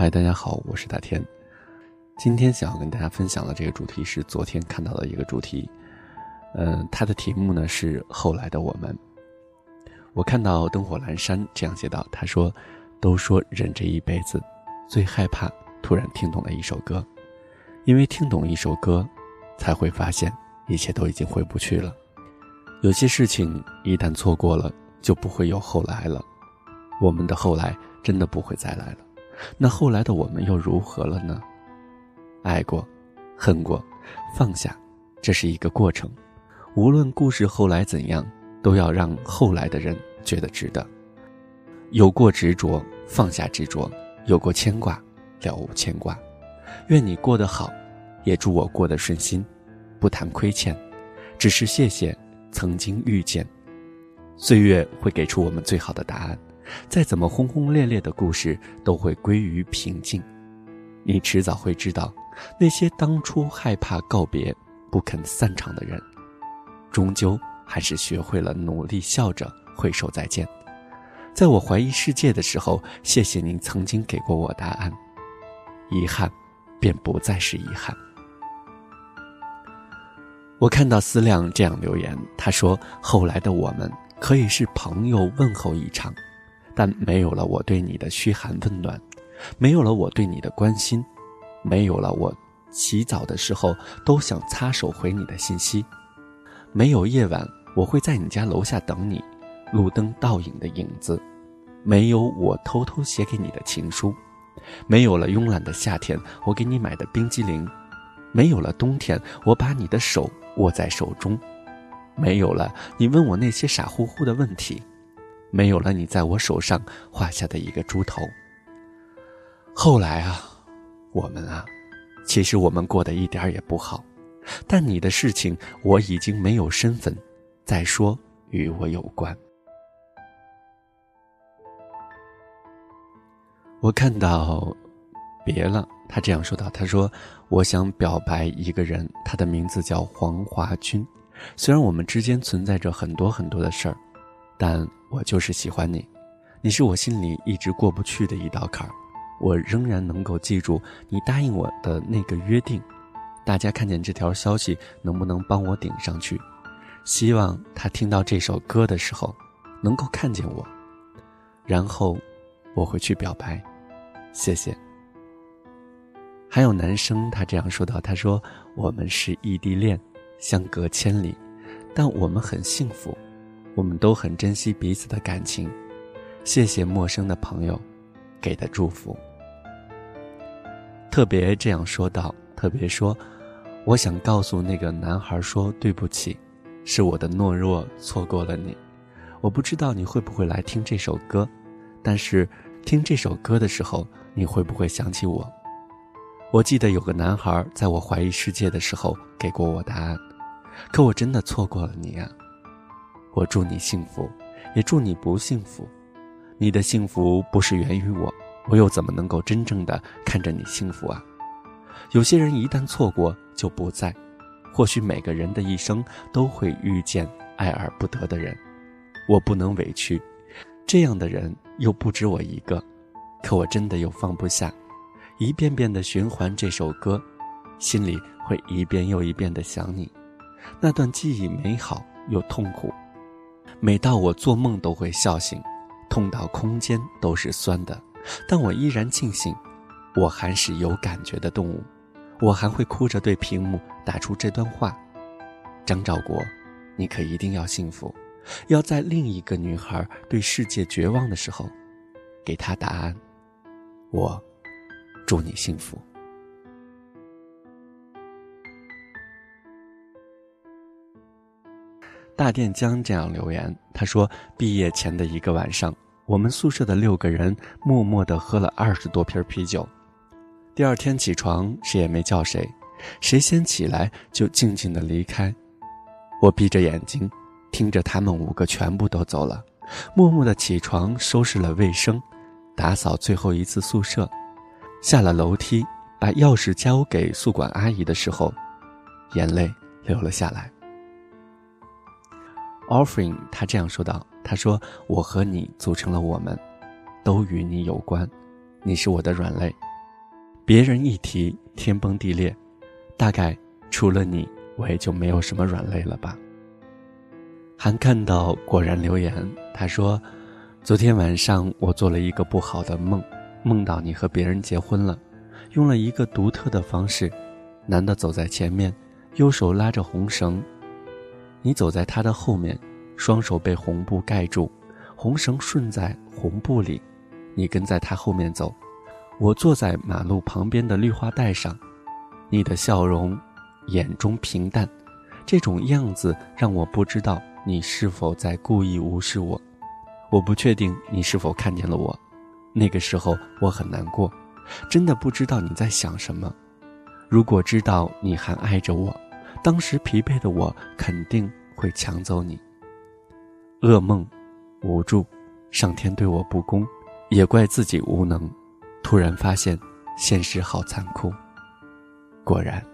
嗨，大家好，我是大天。今天想要跟大家分享的这个主题是昨天看到的一个主题，嗯，它的题目呢是后来的我们。我看到灯火阑珊这样写道：“他说，都说人这一辈子最害怕突然听懂了一首歌，因为听懂一首歌，才会发现一切都已经回不去了。有些事情一旦错过了，就不会有后来了。我们的后来真的不会再来了。那后来的我们又如何了呢？爱过，恨过，放下，这是一个过程。无论故事后来怎样，都要让后来的人觉得值得。有过执着，放下执着；有过牵挂，了无牵挂。愿你过得好，也祝我过得顺心。不谈亏欠，只是谢谢曾经遇见。岁月会给出我们最好的答案。再怎么轰轰烈烈的故事，都会归于平静。你迟早会知道，那些当初害怕告别、不肯散场的人，终究还是学会了努力笑着挥手再见。在我怀疑世界的时候，谢谢您曾经给过我答案。遗憾，便不再是遗憾。我看到思亮这样留言，他说：“后来的我们可以是朋友问候一场。”但没有了我对你的嘘寒问暖，没有了我对你的关心，没有了我洗澡的时候都想擦手回你的信息，没有夜晚我会在你家楼下等你，路灯倒影的影子，没有我偷偷写给你的情书，没有了慵懒的夏天我给你买的冰激凌，没有了冬天我把你的手握在手中，没有了你问我那些傻乎乎的问题。没有了你在我手上画下的一个猪头。后来啊，我们啊，其实我们过得一点也不好，但你的事情我已经没有身份再说与我有关。我看到，别了，他这样说道：“他说，我想表白一个人，他的名字叫黄华军。虽然我们之间存在着很多很多的事儿。”但我就是喜欢你，你是我心里一直过不去的一道坎儿，我仍然能够记住你答应我的那个约定。大家看见这条消息，能不能帮我顶上去？希望他听到这首歌的时候，能够看见我，然后我会去表白。谢谢。还有男生，他这样说道：“他说我们是异地恋，相隔千里，但我们很幸福。”我们都很珍惜彼此的感情，谢谢陌生的朋友给的祝福。特别这样说道，特别说，我想告诉那个男孩说对不起，是我的懦弱错过了你。我不知道你会不会来听这首歌，但是听这首歌的时候，你会不会想起我？我记得有个男孩在我怀疑世界的时候给过我答案，可我真的错过了你啊。我祝你幸福，也祝你不幸福。你的幸福不是源于我，我又怎么能够真正的看着你幸福啊？有些人一旦错过就不在，或许每个人的一生都会遇见爱而不得的人。我不能委屈，这样的人又不止我一个，可我真的又放不下，一遍遍的循环这首歌，心里会一遍又一遍的想你。那段记忆美好又痛苦。每到我做梦都会笑醒，痛到空间都是酸的，但我依然庆幸，我还是有感觉的动物，我还会哭着对屏幕打出这段话：张兆国，你可一定要幸福，要在另一个女孩对世界绝望的时候，给她答案。我，祝你幸福。大电江这样留言，他说：“毕业前的一个晚上，我们宿舍的六个人默默地喝了二十多瓶啤酒。第二天起床，谁也没叫谁，谁先起来就静静地离开。我闭着眼睛，听着他们五个全部都走了，默默地起床，收拾了卫生，打扫最后一次宿舍，下了楼梯，把钥匙交给宿管阿姨的时候，眼泪流了下来。” Offering，他这样说道：“他说，我和你组成了我们，都与你有关。你是我的软肋，别人一提天崩地裂，大概除了你，我也就没有什么软肋了吧。还看到果然留言，他说：“昨天晚上我做了一个不好的梦，梦到你和别人结婚了，用了一个独特的方式，男的走在前面，右手拉着红绳，你走在他的后面，双手被红布盖住，红绳顺在红布里，你跟在他后面走。”我坐在马路旁边的绿化带上，你的笑容，眼中平淡，这种样子让我不知道你是否在故意无视我。我不确定你是否看见了我，那个时候我很难过，真的不知道你在想什么。如果知道你还爱着我，当时疲惫的我肯定会抢走你。噩梦，无助，上天对我不公，也怪自己无能。突然发现，现实好残酷。果然，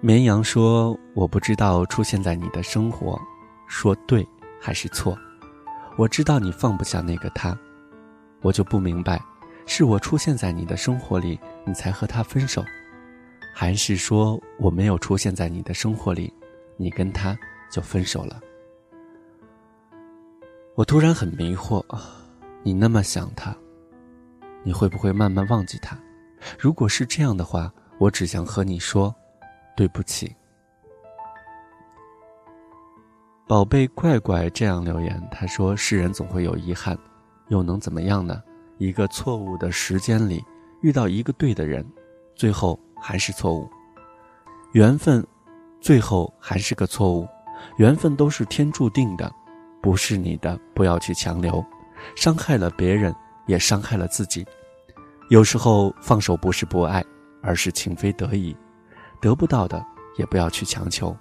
绵羊说：“我不知道出现在你的生活，说对还是错。我知道你放不下那个他，我就不明白，是我出现在你的生活里，你才和他分手，还是说我没有出现在你的生活里，你跟他就分手了？”我突然很迷惑。你那么想他，你会不会慢慢忘记他？如果是这样的话，我只想和你说，对不起。宝贝怪怪这样留言，他说：“世人总会有遗憾，又能怎么样呢？一个错误的时间里遇到一个对的人，最后还是错误。缘分，最后还是个错误。缘分都是天注定的，不是你的，不要去强留。”伤害了别人，也伤害了自己。有时候放手不是不爱，而是情非得已。得不到的也不要去强求，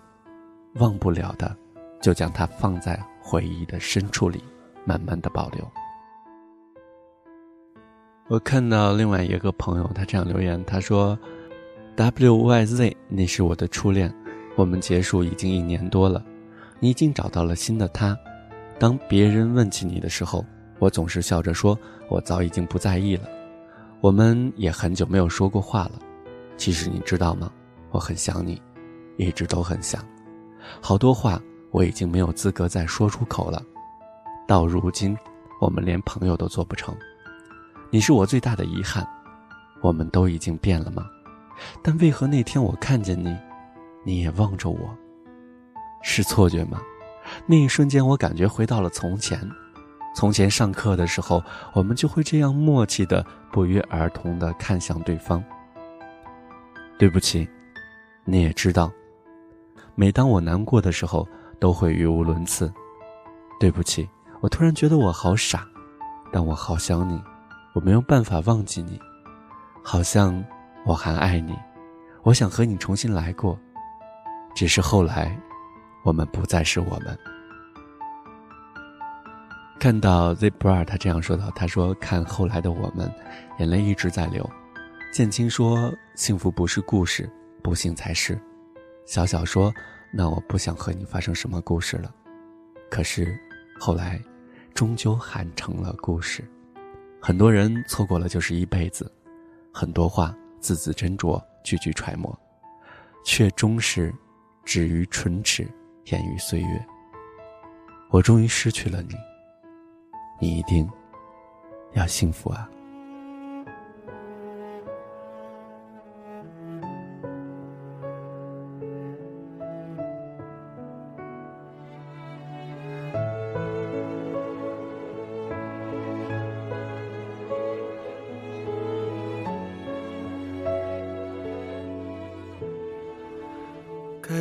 忘不了的，就将它放在回忆的深处里，慢慢的保留。我看到另外一个朋友，他这样留言，他说：“W Y Z，那是我的初恋，我们结束已经一年多了，你已经找到了新的他。当别人问起你的时候。”我总是笑着说：“我早已经不在意了，我们也很久没有说过话了。其实你知道吗？我很想你，一直都很想。好多话我已经没有资格再说出口了。到如今，我们连朋友都做不成。你是我最大的遗憾。我们都已经变了吗？但为何那天我看见你，你也望着我？是错觉吗？那一瞬间，我感觉回到了从前。”从前上课的时候，我们就会这样默契的不约而同的看向对方。对不起，你也知道，每当我难过的时候，都会语无伦次。对不起，我突然觉得我好傻，但我好想你，我没有办法忘记你，好像我还爱你，我想和你重新来过，只是后来，我们不再是我们。看到 z b r a 他这样说道：“他说看后来的我们，眼泪一直在流。”建青说：“幸福不是故事，不幸才是。”小小说：“那我不想和你发生什么故事了。”可是，后来，终究喊成了故事。很多人错过了就是一辈子，很多话字字斟酌，句句揣摩，却终是止于唇齿，掩于岁月。我终于失去了你。你一定要幸福啊！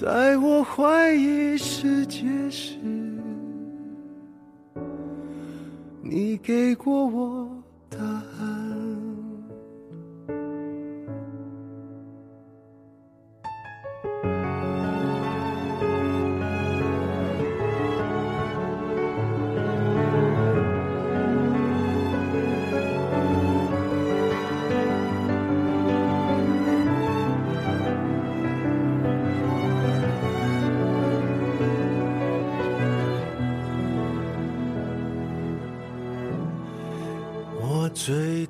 在我怀疑世界时，你给过我的。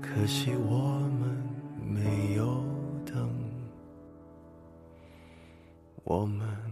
可惜我们没有等，我们。